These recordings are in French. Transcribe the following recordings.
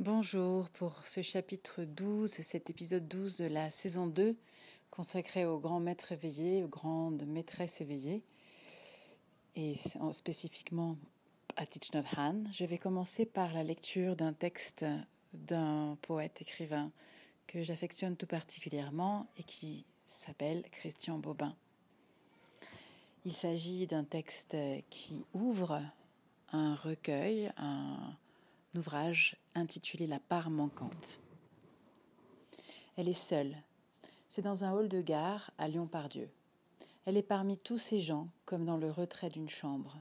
Bonjour pour ce chapitre 12, cet épisode 12 de la saison 2 consacré au grand maître éveillé, aux grandes maîtresses éveillées et spécifiquement à Thich. Je vais commencer par la lecture d'un texte d'un poète écrivain que j'affectionne tout particulièrement et qui s'appelle Christian Bobin. Il s'agit d'un texte qui ouvre un recueil, un ouvrage intitulé La part manquante. Elle est seule. C'est dans un hall de gare à Lyon-Pardieu. Elle est parmi tous ces gens, comme dans le retrait d'une chambre.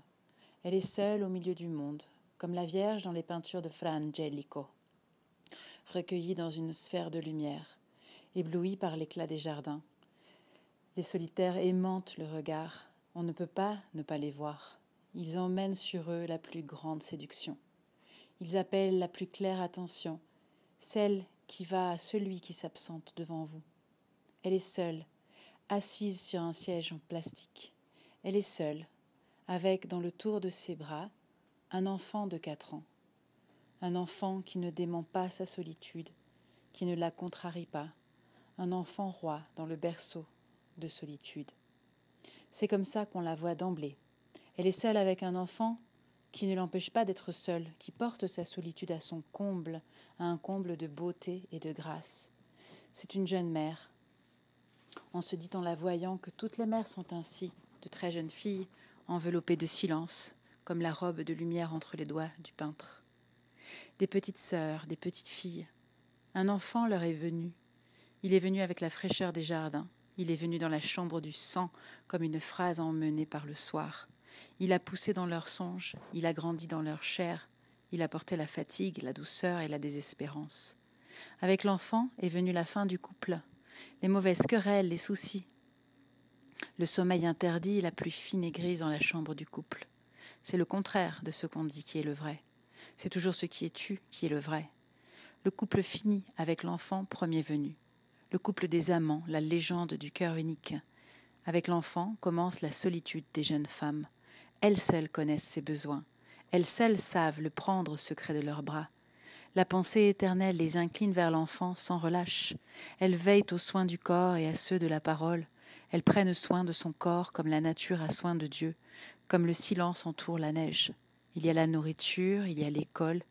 Elle est seule au milieu du monde, comme la Vierge dans les peintures de Fra Angelico, recueillie dans une sphère de lumière, éblouie par l'éclat des jardins. Les solitaires aimantent le regard, on ne peut pas ne pas les voir. Ils emmènent sur eux la plus grande séduction. Ils appellent la plus claire attention, celle qui va à celui qui s'absente devant vous. Elle est seule, assise sur un siège en plastique. Elle est seule, avec dans le tour de ses bras un enfant de quatre ans. Un enfant qui ne dément pas sa solitude, qui ne la contrarie pas. Un enfant roi dans le berceau de solitude. C'est comme ça qu'on la voit d'emblée. Elle est seule avec un enfant qui ne l'empêche pas d'être seul, qui porte sa solitude à son comble, à un comble de beauté et de grâce. C'est une jeune mère. On se dit en la voyant que toutes les mères sont ainsi, de très jeunes filles, enveloppées de silence, comme la robe de lumière entre les doigts du peintre. Des petites sœurs, des petites filles. Un enfant leur est venu. Il est venu avec la fraîcheur des jardins. Il est venu dans la chambre du sang, comme une phrase emmenée par le soir. Il a poussé dans leurs songes, il a grandi dans leur chair, il a porté la fatigue, la douceur et la désespérance. Avec l'enfant est venue la fin du couple, les mauvaises querelles, les soucis. Le sommeil interdit la plus fine et grise dans la chambre du couple. C'est le contraire de ce qu'on dit qui est le vrai. C'est toujours ce qui est tu qui est le vrai. Le couple finit avec l'enfant premier venu. Le couple des amants, la légende du cœur unique. Avec l'enfant commence la solitude des jeunes femmes. Elles seules connaissent ses besoins. Elles seules savent le prendre secret de leurs bras. La pensée éternelle les incline vers l'enfant sans relâche. Elles veillent aux soins du corps et à ceux de la parole. Elles prennent soin de son corps comme la nature a soin de Dieu, comme le silence entoure la neige. Il y a la nourriture, il y a l'école,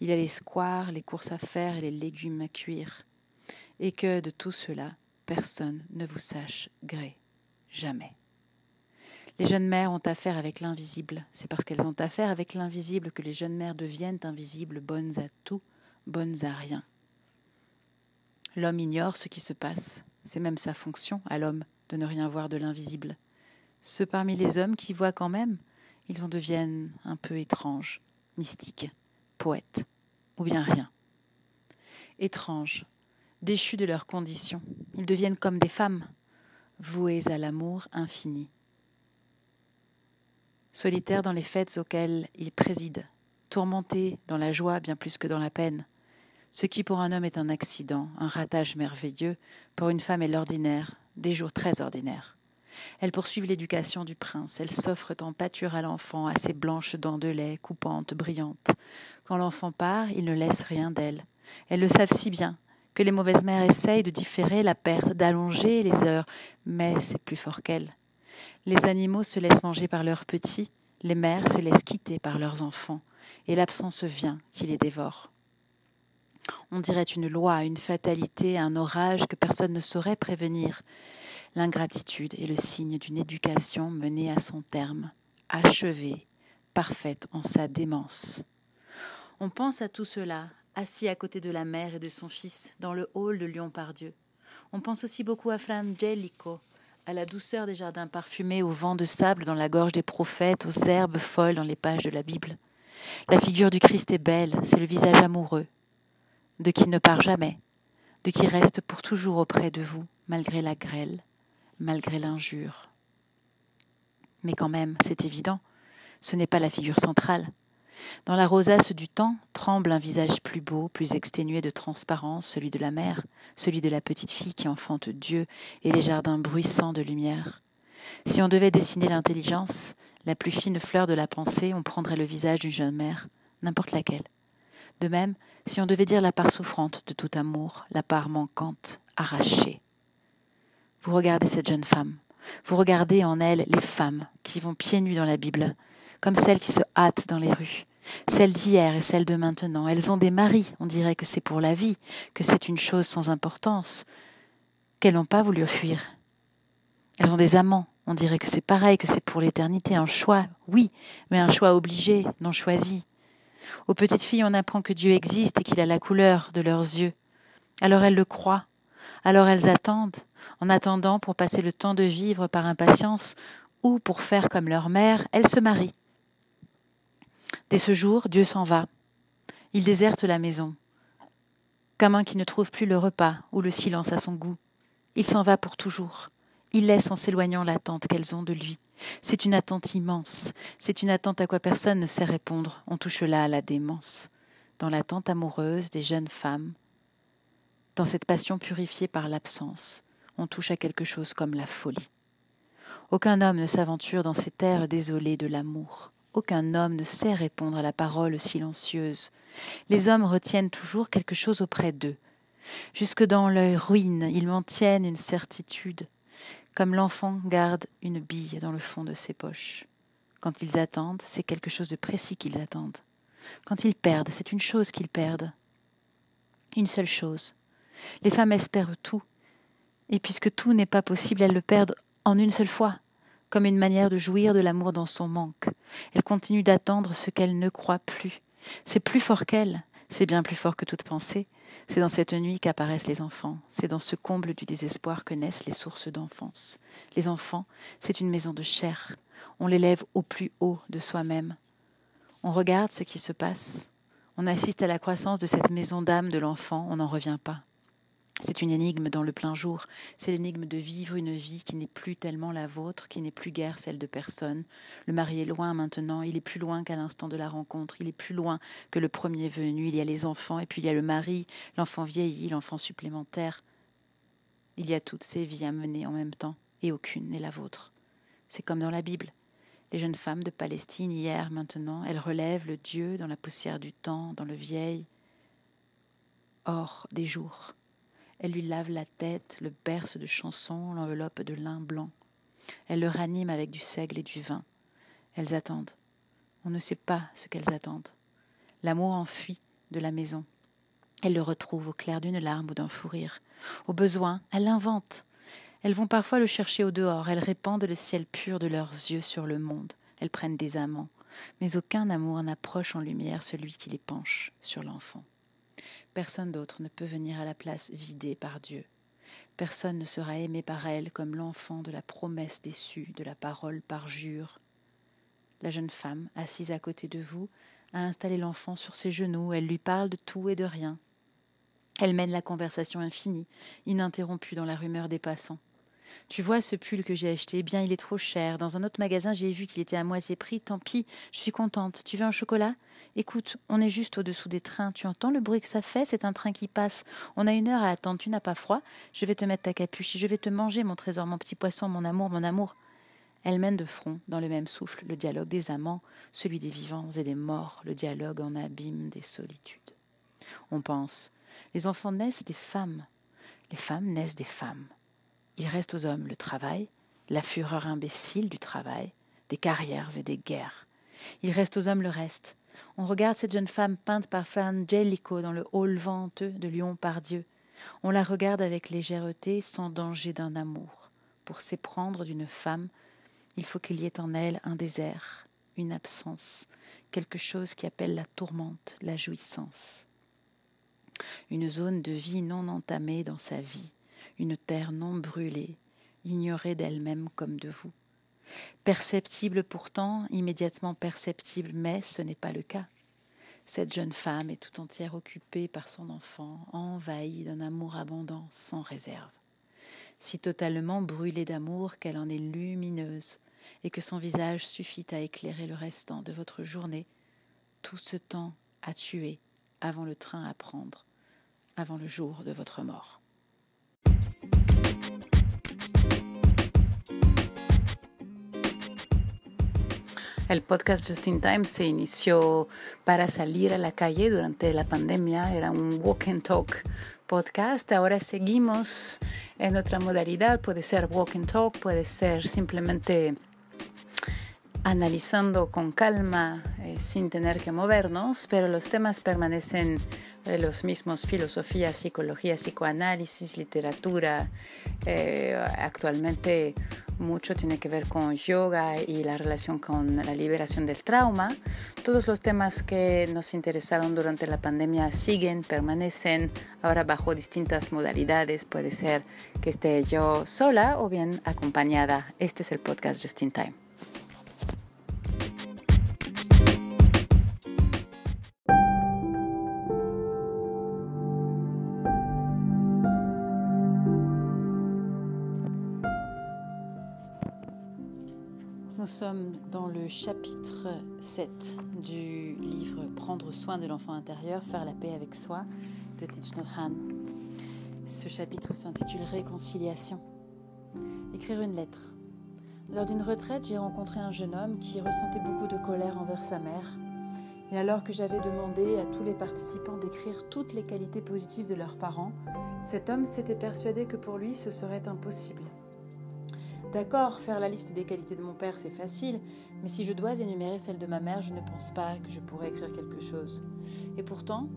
il y a les squares, les courses à faire et les légumes à cuire. Et que de tout cela, personne ne vous sache gré. Jamais. Les jeunes mères ont affaire avec l'invisible. C'est parce qu'elles ont affaire avec l'invisible que les jeunes mères deviennent invisibles, bonnes à tout, bonnes à rien. L'homme ignore ce qui se passe. C'est même sa fonction à l'homme de ne rien voir de l'invisible. Ceux parmi les hommes qui voient quand même, ils en deviennent un peu étranges, mystiques, poètes, ou bien rien. Étranges, déchus de leurs conditions, ils deviennent comme des femmes, vouées à l'amour infini solitaire dans les fêtes auxquelles il préside, tourmenté dans la joie bien plus que dans la peine. Ce qui pour un homme est un accident, un ratage merveilleux, pour une femme est l'ordinaire, des jours très ordinaires. Elles poursuivent l'éducation du prince, elles s'offrent en pâture à l'enfant, à ses blanches dents de lait, coupantes, brillantes. Quand l'enfant part, il ne laisse rien d'elle. Elles le savent si bien que les mauvaises mères essayent de différer la perte, d'allonger les heures, mais c'est plus fort qu'elles. Les animaux se laissent manger par leurs petits, les mères se laissent quitter par leurs enfants, et l'absence vient qui les dévore. On dirait une loi, une fatalité, un orage que personne ne saurait prévenir. L'ingratitude est le signe d'une éducation menée à son terme, achevée, parfaite en sa démence. On pense à tout cela, assis à côté de la mère et de son fils, dans le hall de Lyon-Pardieu. On pense aussi beaucoup à Frangelico, à la douceur des jardins parfumés, au vent de sable dans la gorge des prophètes, aux herbes folles dans les pages de la Bible. La figure du Christ est belle, c'est le visage amoureux, de qui ne part jamais, de qui reste pour toujours auprès de vous, malgré la grêle, malgré l'injure. Mais quand même, c'est évident, ce n'est pas la figure centrale. Dans la rosace du temps tremble un visage plus beau, plus exténué de transparence, celui de la mère, celui de la petite fille qui enfante Dieu et les jardins bruissants de lumière. Si on devait dessiner l'intelligence, la plus fine fleur de la pensée, on prendrait le visage d'une jeune mère, n'importe laquelle. De même, si on devait dire la part souffrante de tout amour, la part manquante, arrachée. Vous regardez cette jeune femme, vous regardez en elle les femmes qui vont pieds nus dans la Bible, comme celles qui se hâtent dans les rues, celles d'hier et celles de maintenant. Elles ont des maris, on dirait que c'est pour la vie, que c'est une chose sans importance, qu'elles n'ont pas voulu fuir. Elles ont des amants, on dirait que c'est pareil, que c'est pour l'éternité, un choix, oui, mais un choix obligé, non choisi. Aux petites filles, on apprend que Dieu existe et qu'il a la couleur de leurs yeux. Alors elles le croient, alors elles attendent, en attendant pour passer le temps de vivre par impatience, ou pour faire comme leur mère, elles se marient. Dès ce jour, Dieu s'en va. Il déserte la maison, comme un qui ne trouve plus le repas ou le silence à son goût. Il s'en va pour toujours. Il laisse en s'éloignant l'attente qu'elles ont de lui. C'est une attente immense, c'est une attente à quoi personne ne sait répondre. On touche là à la démence. Dans l'attente amoureuse des jeunes femmes, dans cette passion purifiée par l'absence, on touche à quelque chose comme la folie. Aucun homme ne s'aventure dans ces terres désolées de l'amour. Aucun homme ne sait répondre à la parole silencieuse. Les hommes retiennent toujours quelque chose auprès d'eux. Jusque dans leur ruine, ils maintiennent une certitude comme l'enfant garde une bille dans le fond de ses poches. Quand ils attendent, c'est quelque chose de précis qu'ils attendent. Quand ils perdent, c'est une chose qu'ils perdent. Une seule chose. Les femmes espèrent tout, et puisque tout n'est pas possible, elles le perdent en une seule fois, comme une manière de jouir de l'amour dans son manque. Elles continuent d'attendre ce qu'elles ne croient plus. C'est plus fort qu'elles, c'est bien plus fort que toute pensée, c'est dans cette nuit qu'apparaissent les enfants, c'est dans ce comble du désespoir que naissent les sources d'enfance. Les enfants, c'est une maison de chair, on l'élève au plus haut de soi-même. On regarde ce qui se passe, on assiste à la croissance de cette maison d'âme de l'enfant, on n'en revient pas. C'est une énigme dans le plein jour, c'est l'énigme de vivre une vie qui n'est plus tellement la vôtre, qui n'est plus guère celle de personne. Le mari est loin maintenant, il est plus loin qu'à l'instant de la rencontre, il est plus loin que le premier venu, il y a les enfants, et puis il y a le mari, l'enfant vieilli, l'enfant supplémentaire. Il y a toutes ces vies à mener en même temps, et aucune n'est la vôtre. C'est comme dans la Bible. Les jeunes femmes de Palestine, hier, maintenant, elles relèvent le Dieu dans la poussière du temps, dans le vieil or des jours. Elle lui lave la tête, le berce de chansons, l'enveloppe de lin blanc. Elle le ranime avec du seigle et du vin. Elles attendent. On ne sait pas ce qu'elles attendent. L'amour enfuit de la maison. Elle le retrouve au clair d'une larme ou d'un fou rire. Au besoin, elle l'invente. Elles vont parfois le chercher au dehors. Elles répandent le ciel pur de leurs yeux sur le monde. Elles prennent des amants. Mais aucun amour n'approche en lumière celui qui les penche sur l'enfant. Personne d'autre ne peut venir à la place vidée par Dieu. Personne ne sera aimé par elle comme l'enfant de la promesse déçue, de la parole par jure. La jeune femme, assise à côté de vous, a installé l'enfant sur ses genoux, elle lui parle de tout et de rien. Elle mène la conversation infinie, ininterrompue dans la rumeur des passants. Tu vois ce pull que j'ai acheté, bien il est trop cher. Dans un autre magasin, j'ai vu qu'il était à moitié prix. Tant pis, je suis contente. Tu veux un chocolat? Écoute, on est juste au-dessous des trains. Tu entends le bruit que ça fait? C'est un train qui passe. On a une heure à attendre. Tu n'as pas froid? Je vais te mettre ta capuche. Je vais te manger, mon trésor, mon petit poisson, mon amour, mon amour. Elle mène de front, dans le même souffle, le dialogue des amants, celui des vivants et des morts, le dialogue en abîme des solitudes. On pense, les enfants naissent des femmes, les femmes naissent des femmes. Il reste aux hommes le travail, la fureur imbécile du travail, des carrières et des guerres. Il reste aux hommes le reste. On regarde cette jeune femme peinte par Frangelico dans le hall venteux de Lyon par Dieu. On la regarde avec légèreté, sans danger d'un amour. Pour s'éprendre d'une femme, il faut qu'il y ait en elle un désert, une absence, quelque chose qui appelle la tourmente, la jouissance. Une zone de vie non entamée dans sa vie, une terre non brûlée, ignorée d'elle-même comme de vous. Perceptible pourtant, immédiatement perceptible, mais ce n'est pas le cas. Cette jeune femme est tout entière occupée par son enfant, envahie d'un amour abondant, sans réserve. Si totalement brûlée d'amour qu'elle en est lumineuse, et que son visage suffit à éclairer le restant de votre journée, tout ce temps à tuer avant le train à prendre, avant le jour de votre mort. El podcast Just in Time se inició para salir a la calle durante la pandemia. Era un walk and talk podcast. Ahora seguimos en otra modalidad. Puede ser walk and talk, puede ser simplemente analizando con calma, eh, sin tener que movernos, pero los temas permanecen los mismos, filosofía, psicología, psicoanálisis, literatura. Eh, actualmente mucho tiene que ver con yoga y la relación con la liberación del trauma. Todos los temas que nos interesaron durante la pandemia siguen, permanecen, ahora bajo distintas modalidades. Puede ser que esté yo sola o bien acompañada. Este es el podcast Just in Time. Sommes dans le chapitre 7 du livre Prendre soin de l'enfant intérieur, faire la paix avec soi de Thich Nhat. Ce chapitre s'intitule Réconciliation. Écrire une lettre. Lors d'une retraite, j'ai rencontré un jeune homme qui ressentait beaucoup de colère envers sa mère. Et alors que j'avais demandé à tous les participants d'écrire toutes les qualités positives de leurs parents, cet homme s'était persuadé que pour lui ce serait impossible. D'accord, faire la liste des qualités de mon père, c'est facile, mais si je dois énumérer celle de ma mère, je ne pense pas que je pourrais écrire quelque chose. Et pourtant,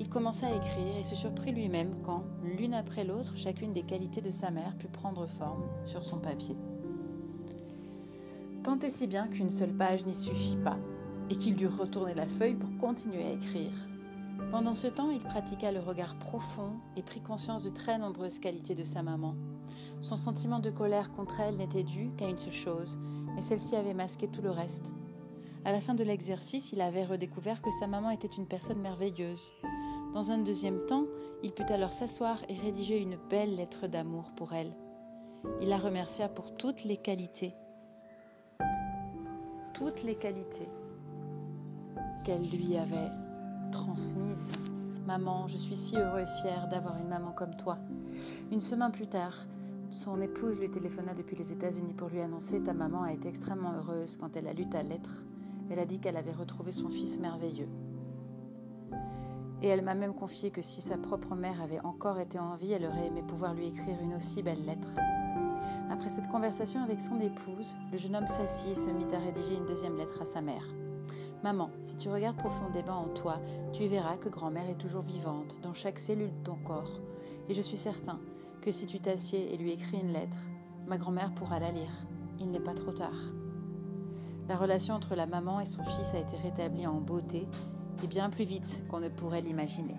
il commença à écrire et se surprit lui-même quand, l'une après l'autre, chacune des qualités de sa mère put prendre forme sur son papier. Tant et si bien qu'une seule page n'y suffit pas, et qu'il dut retourner la feuille pour continuer à écrire. Pendant ce temps, il pratiqua le regard profond et prit conscience de très nombreuses qualités de sa maman. Son sentiment de colère contre elle n'était dû qu'à une seule chose, mais celle-ci avait masqué tout le reste. À la fin de l'exercice, il avait redécouvert que sa maman était une personne merveilleuse. Dans un deuxième temps, il put alors s'asseoir et rédiger une belle lettre d'amour pour elle. Il la remercia pour toutes les qualités, toutes les qualités qu'elle lui avait transmises. Maman, je suis si heureux et fier d'avoir une maman comme toi. Une semaine plus tard, son épouse lui téléphona depuis les États-Unis pour lui annoncer Ta maman a été extrêmement heureuse quand elle a lu ta lettre. Elle a dit qu'elle avait retrouvé son fils merveilleux. Et elle m'a même confié que si sa propre mère avait encore été en vie, elle aurait aimé pouvoir lui écrire une aussi belle lettre. Après cette conversation avec son épouse, le jeune homme s'assit et se mit à rédiger une deuxième lettre à sa mère. Maman, si tu regardes profondément en toi, tu verras que grand-mère est toujours vivante dans chaque cellule de ton corps. Et je suis certain que si tu t'assieds et lui écris une lettre, ma grand-mère pourra la lire. Il n'est pas trop tard. La relation entre la maman et son fils a été rétablie en beauté et bien plus vite qu'on ne pourrait l'imaginer.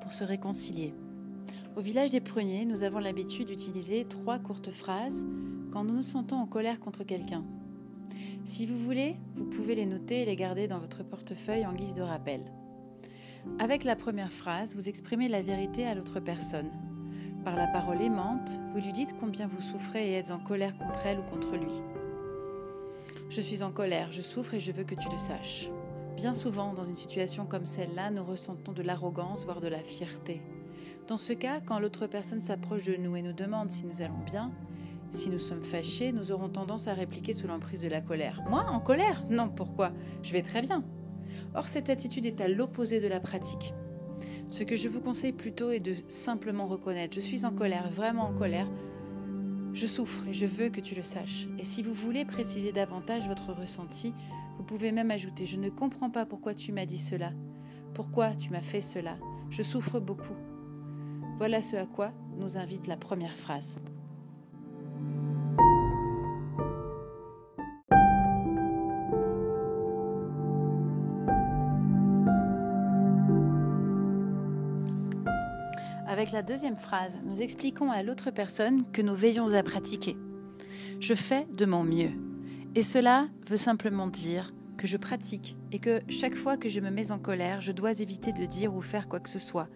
Pour se réconcilier. Au village des Pruniers, nous avons l'habitude d'utiliser trois courtes phrases quand nous nous sentons en colère contre quelqu'un. Si vous voulez, vous pouvez les noter et les garder dans votre portefeuille en guise de rappel. Avec la première phrase, vous exprimez la vérité à l'autre personne. Par la parole aimante, vous lui dites combien vous souffrez et êtes en colère contre elle ou contre lui. Je suis en colère, je souffre et je veux que tu le saches. Bien souvent, dans une situation comme celle-là, nous ressentons de l'arrogance, voire de la fierté. Dans ce cas, quand l'autre personne s'approche de nous et nous demande si nous allons bien, si nous sommes fâchés, nous aurons tendance à répliquer sous l'emprise de la colère. Moi, en colère? Non, pourquoi? Je vais très bien. Or, cette attitude est à l'opposé de la pratique. Ce que je vous conseille plutôt est de simplement reconnaître, je suis en colère, vraiment en colère, je souffre et je veux que tu le saches. Et si vous voulez préciser davantage votre ressenti, vous pouvez même ajouter, je ne comprends pas pourquoi tu m'as dit cela, pourquoi tu m'as fait cela, je souffre beaucoup. Voilà ce à quoi nous invite la première phrase. Avec la deuxième phrase, nous expliquons à l'autre personne que nous veillons à pratiquer. Je fais de mon mieux. Et cela veut simplement dire que je pratique et que chaque fois que je me mets en colère, je dois éviter de dire ou faire quoi que ce soit.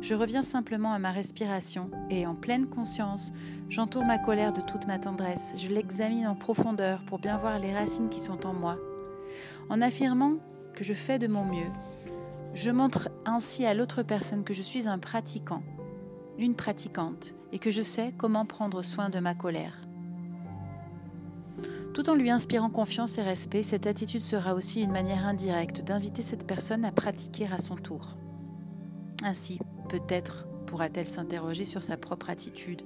Je reviens simplement à ma respiration et en pleine conscience, j'entoure ma colère de toute ma tendresse. Je l'examine en profondeur pour bien voir les racines qui sont en moi. En affirmant que je fais de mon mieux, Je montre ainsi à l'autre personne que je suis un pratiquant, une pratiquante, et que je sais comment prendre soin de ma colère. Tout en lui inspirant confiance et respect, cette attitude sera aussi une manière indirecte d'inviter cette personne à pratiquer à son tour. Ainsi, peut-être pourra-t-elle s'interroger sur sa propre attitude.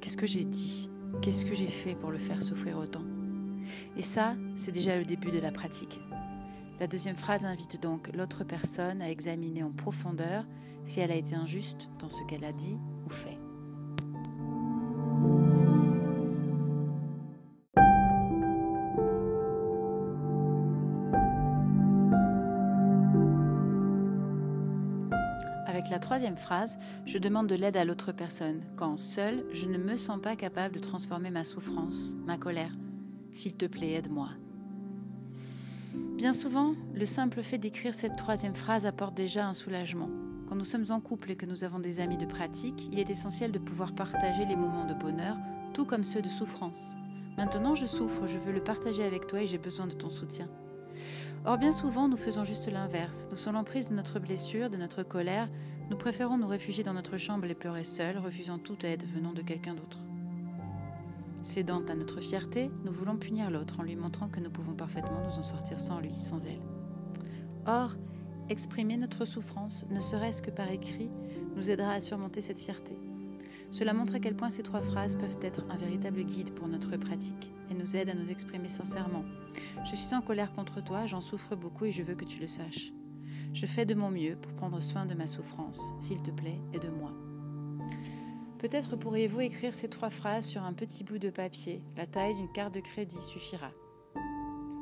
Qu'est-ce que j'ai dit? Qu'est-ce que j'ai fait pour le faire souffrir autant? Et ça, c'est déjà le début de la pratique. La deuxième phrase invite donc l'autre personne à examiner en profondeur si elle a été injuste dans ce qu'elle a dit ou fait. Troisième phrase, je demande de l'aide à l'autre personne, quand seul, je ne me sens pas capable de transformer ma souffrance, ma colère. S'il te plaît, aide-moi. Bien souvent, le simple fait d'écrire cette troisième phrase apporte déjà un soulagement. Quand nous sommes en couple et que nous avons des amis de pratique, il est essentiel de pouvoir partager les moments de bonheur, tout comme ceux de souffrance. Maintenant, je souffre, je veux le partager avec toi et j'ai besoin de ton soutien. Or, bien souvent, nous faisons juste l'inverse. Nous sommes l'emprise de notre blessure, de notre colère. Nous préférons nous réfugier dans notre chambre et pleurer seuls, refusant toute aide venant de quelqu'un d'autre. Cédant à notre fierté, nous voulons punir l'autre en lui montrant que nous pouvons parfaitement nous en sortir sans lui, sans elle. Or, exprimer notre souffrance, ne serait-ce que par écrit, nous aidera à surmonter cette fierté. Cela montre à quel point ces trois phrases peuvent être un véritable guide pour notre pratique et nous aident à nous exprimer sincèrement. Je suis en colère contre toi, j'en souffre beaucoup et je veux que tu le saches. Je fais de mon mieux pour prendre soin de ma souffrance. S'il te plaît, aide-moi. Peut-être pourriez-vous écrire ces trois phrases sur un petit bout de papier. La taille d'une carte de crédit suffira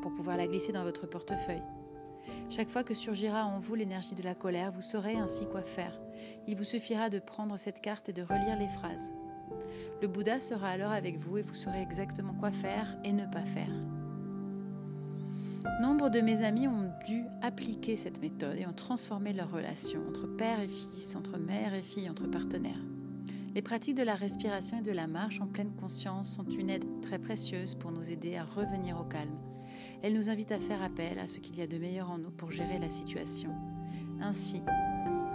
pour pouvoir la glisser dans votre portefeuille. Chaque fois que surgira en vous l'énergie de la colère, vous saurez ainsi quoi faire. Il vous suffira de prendre cette carte et de relire les phrases. Le Bouddha sera alors avec vous et vous saurez exactement quoi faire et ne pas faire. Nombre de mes amis ont dû appliquer cette méthode et ont transformé leur relation entre père et fils, entre mère et fille, entre partenaires. Les pratiques de la respiration et de la marche en pleine conscience sont une aide très précieuse pour nous aider à revenir au calme. Elles nous invitent à faire appel à ce qu'il y a de meilleur en nous pour gérer la situation. Ainsi,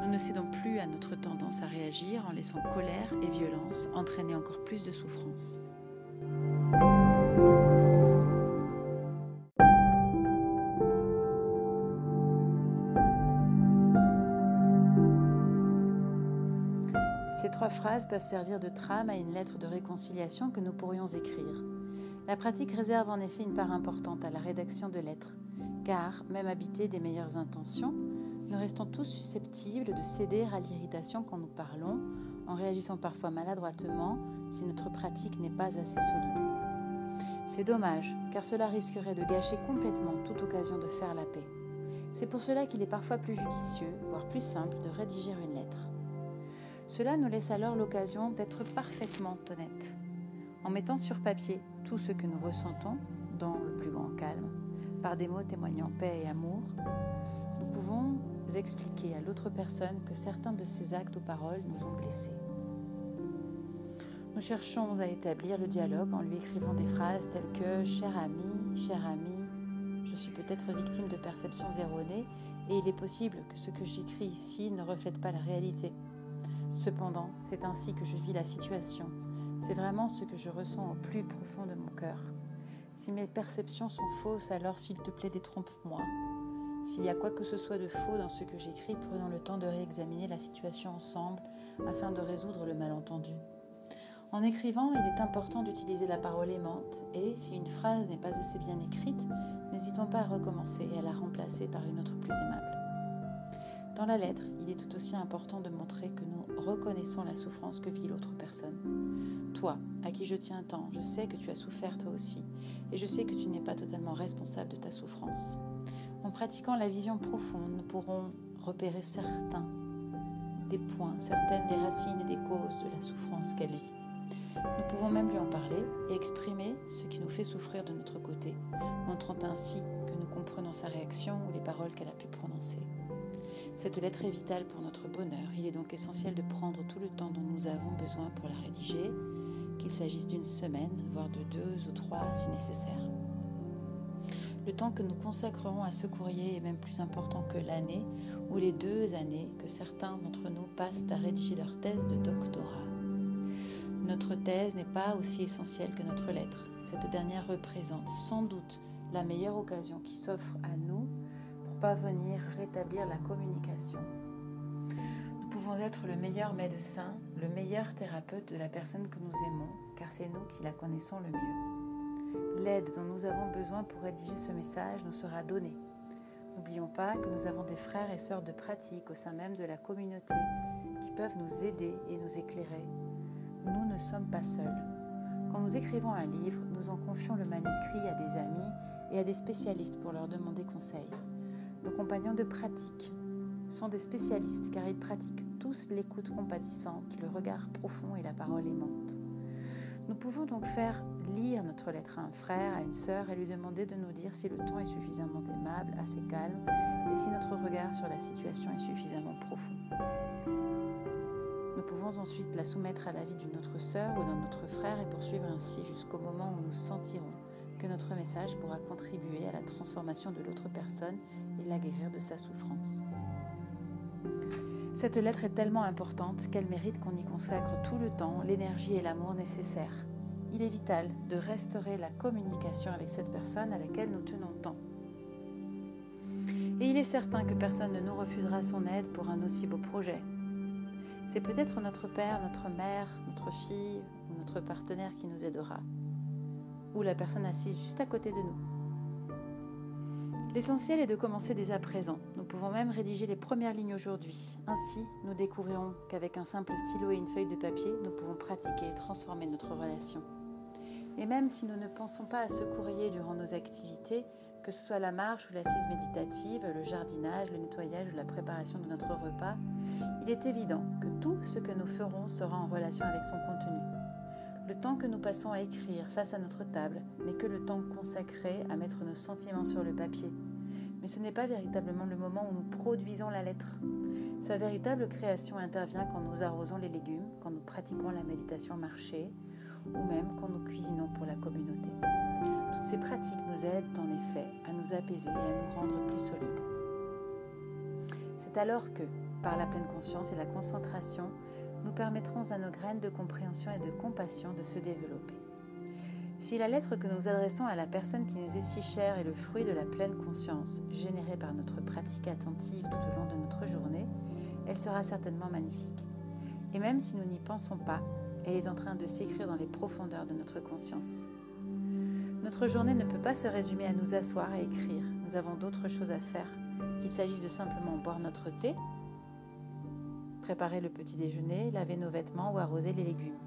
nous ne cédons plus à notre tendance à réagir en laissant colère et violence entraîner encore plus de souffrance. Ces trois phrases peuvent servir de trame à une lettre de réconciliation que nous pourrions écrire. La pratique réserve en effet une part importante à la rédaction de lettres, car, même habités des meilleures intentions, nous restons tous susceptibles de céder à l'irritation quand nous parlons, en réagissant parfois maladroitement si notre pratique n'est pas assez solide. C'est dommage, car cela risquerait de gâcher complètement toute occasion de faire la paix. C'est pour cela qu'il est parfois plus judicieux, voire plus simple, de rédiger une lettre. Cela nous laisse alors l'occasion d'être parfaitement honnêtes, en mettant sur papier tout ce que nous ressentons dans le plus grand calme, par des mots témoignant paix et amour, nous pouvons expliquer à l'autre personne que certains de ces actes ou paroles nous ont blessés. Nous cherchons à établir le dialogue en lui écrivant des phrases telles que Cher ami, cher ami, je suis peut-être victime de perceptions erronées et il est possible que ce que j'écris ici ne reflète pas la réalité. Cependant, c'est ainsi que je vis la situation. C'est vraiment ce que je ressens au plus profond de mon cœur. Si mes perceptions sont fausses, alors s'il te plaît, détrompe-moi. S'il y a quoi que ce soit de faux dans ce que j'écris, prenons le temps de réexaminer la situation ensemble afin de résoudre le malentendu. En écrivant, il est important d'utiliser la parole aimante et, si une phrase n'est pas assez bien écrite, n'hésitons pas à recommencer et à la remplacer par une autre plus aimable. Dans la lettre, il est tout aussi important de montrer que nous reconnaissons la souffrance que vit l'autre personne. Toi, à qui je tiens tant, je sais que tu as souffert toi aussi, et je sais que tu n'es pas totalement responsable de ta souffrance. En pratiquant la vision profonde, nous pourrons repérer certains des points, certaines des racines et des causes de la souffrance qu'elle vit. Nous pouvons même lui en parler et exprimer ce qui nous fait souffrir de notre côté, montrant ainsi que nous comprenons sa réaction ou les paroles qu'elle a pu prononcer. Cette lettre est vitale pour notre bonheur. Il est donc essentiel de prendre tout le temps dont nous avons besoin pour la rédiger, qu'il s'agisse d'une semaine, voire de deux ou trois si nécessaire. Le temps que nous consacrerons à ce courrier est même plus important que l'année ou les deux années que certains d'entre nous passent à rédiger leur thèse de doctorat. Notre thèse n'est pas aussi essentielle que notre lettre. Cette dernière représente sans doute la meilleure occasion qui s'offre à nous pour parvenir à rétablir la communication. Nous pouvons être le meilleur médecin, le meilleur thérapeute de la personne que nous aimons, car c'est nous qui la connaissons le mieux. L'aide dont nous avons besoin pour rédiger ce message nous sera donnée. N'oublions pas que nous avons des frères et sœurs de pratique au sein même de la communauté qui peuvent nous aider et nous éclairer nous ne sommes pas seuls. Quand nous écrivons un livre, nous en confions le manuscrit à des amis et à des spécialistes pour leur demander conseil. Nos compagnons de pratique sont des spécialistes car ils pratiquent tous l'écoute compatissante, le regard profond et la parole aimante. Nous pouvons donc faire lire notre lettre à un frère, à une sœur et lui demander de nous dire si le ton est suffisamment aimable, assez calme et si notre regard sur la situation est suffisamment profond. Nous pouvons ensuite la soumettre à l'avis d'une autre sœur ou d'un autre frère et poursuivre ainsi jusqu'au moment où nous sentirons que notre message pourra contribuer à la transformation de l'autre personne et la guérir de sa souffrance. Cette lettre est tellement importante qu'elle mérite qu'on y consacre tout le temps, l'énergie et l'amour nécessaires. Il est vital de restaurer la communication avec cette personne à laquelle nous tenons tant. Et il est certain que personne ne nous refusera son aide pour un aussi beau projet, c'est peut-être notre père, notre mère, notre fille ou notre partenaire qui nous aidera, ou la personne assise juste à côté de nous. L'essentiel est de commencer dès à présent. Nous pouvons même rédiger les premières lignes aujourd'hui. Ainsi, nous découvrirons qu'avec un simple stylo et une feuille de papier, nous pouvons pratiquer et transformer notre relation. Et même si nous ne pensons pas à ce courrier durant nos activités, que ce soit la marche ou l'assise méditative, le jardinage, le nettoyage ou la préparation de notre repas, il est évident que tout ce que nous ferons sera en relation avec son contenu. Le temps que nous passons à écrire face à notre table n'est que le temps consacré à mettre nos sentiments sur le papier. Mais ce n'est pas véritablement le moment où nous produisons la lettre. Sa véritable création intervient quand nous arrosons les légumes, quand nous pratiquons la méditation marchée, ou même quand nous cuisinons pour la communauté. Toutes ces pratiques nous aident en effet à nous apaiser et à nous rendre plus solides. C'est alors que, par la pleine conscience et la concentration, nous permettrons à nos graines de compréhension et de compassion de se développer. Si la lettre que nous adressons à la personne qui nous est si chère est le fruit de la pleine conscience générée par notre pratique attentive tout au long de notre journée, elle sera certainement magnifique. Et même si nous n'y pensons pas, elle est en train de s'écrire dans les profondeurs de notre conscience. Notre journée ne peut pas se résumer à nous asseoir et écrire. Nous avons d'autres choses à faire, qu'il s'agisse de simplement boire notre thé, préparer le petit déjeuner, laver nos vêtements ou arroser les légumes.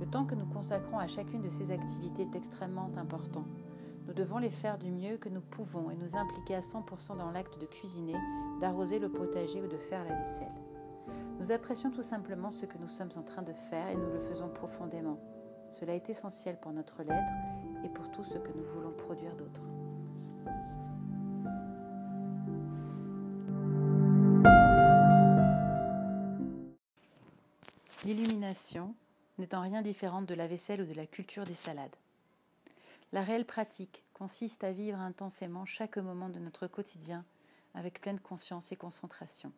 Le temps que nous consacrons à chacune de ces activités est extrêmement important. Nous devons les faire du mieux que nous pouvons et nous impliquer à 100% dans l'acte de cuisiner, d'arroser le potager ou de faire la vaisselle. Nous apprécions tout simplement ce que nous sommes en train de faire et nous le faisons profondément. Cela est essentiel pour notre lettre et pour tout ce que nous voulons produire d'autre. L'illumination n'est en rien différente de la vaisselle ou de la culture des salades. La réelle pratique consiste à vivre intensément chaque moment de notre quotidien avec pleine conscience et concentration.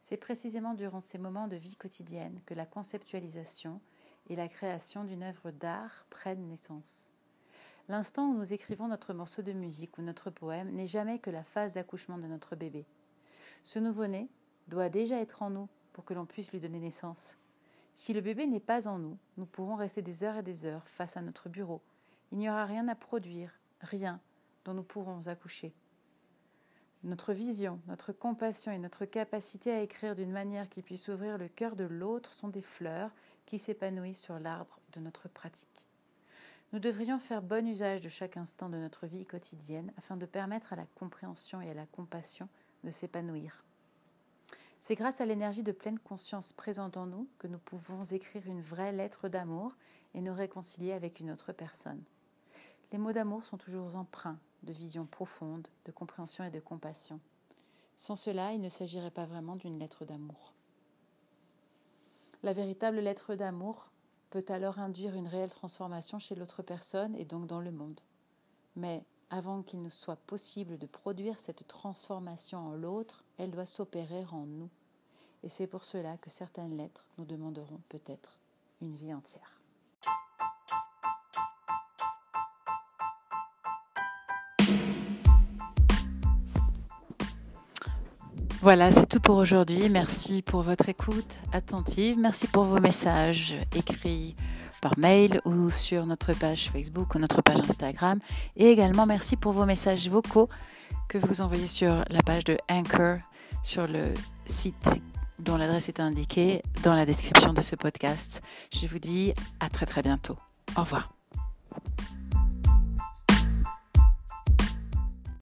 C'est précisément durant ces moments de vie quotidienne que la conceptualisation et la création d'une œuvre d'art prennent naissance. L'instant où nous écrivons notre morceau de musique ou notre poème n'est jamais que la phase d'accouchement de notre bébé. Ce nouveau-né doit déjà être en nous pour que l'on puisse lui donner naissance. Si le bébé n'est pas en nous, nous pourrons rester des heures et des heures face à notre bureau. Il n'y aura rien à produire, rien dont nous pourrons accoucher. Notre vision, notre compassion et notre capacité à écrire d'une manière qui puisse ouvrir le cœur de l'autre sont des fleurs qui s'épanouissent sur l'arbre de notre pratique. Nous devrions faire bon usage de chaque instant de notre vie quotidienne afin de permettre à la compréhension et à la compassion de s'épanouir. C'est grâce à l'énergie de pleine conscience présente en nous que nous pouvons écrire une vraie lettre d'amour et nous réconcilier avec une autre personne. Les mots d'amour sont toujours empreints de vision profonde, de compréhension et de compassion. Sans cela, il ne s'agirait pas vraiment d'une lettre d'amour. La véritable lettre d'amour peut alors induire une réelle transformation chez l'autre personne et donc dans le monde. Mais avant qu'il ne soit possible de produire cette transformation en l'autre, elle doit s'opérer en nous. Et c'est pour cela que certaines lettres nous demanderont peut-être une vie entière. Voilà, c'est tout pour aujourd'hui. Merci pour votre écoute attentive. Merci pour vos messages écrits par mail ou sur notre page Facebook ou notre page Instagram. Et également, merci pour vos messages vocaux que vous envoyez sur la page de Anchor sur le site dont l'adresse est indiquée dans la description de ce podcast. Je vous dis à très très bientôt. Au revoir.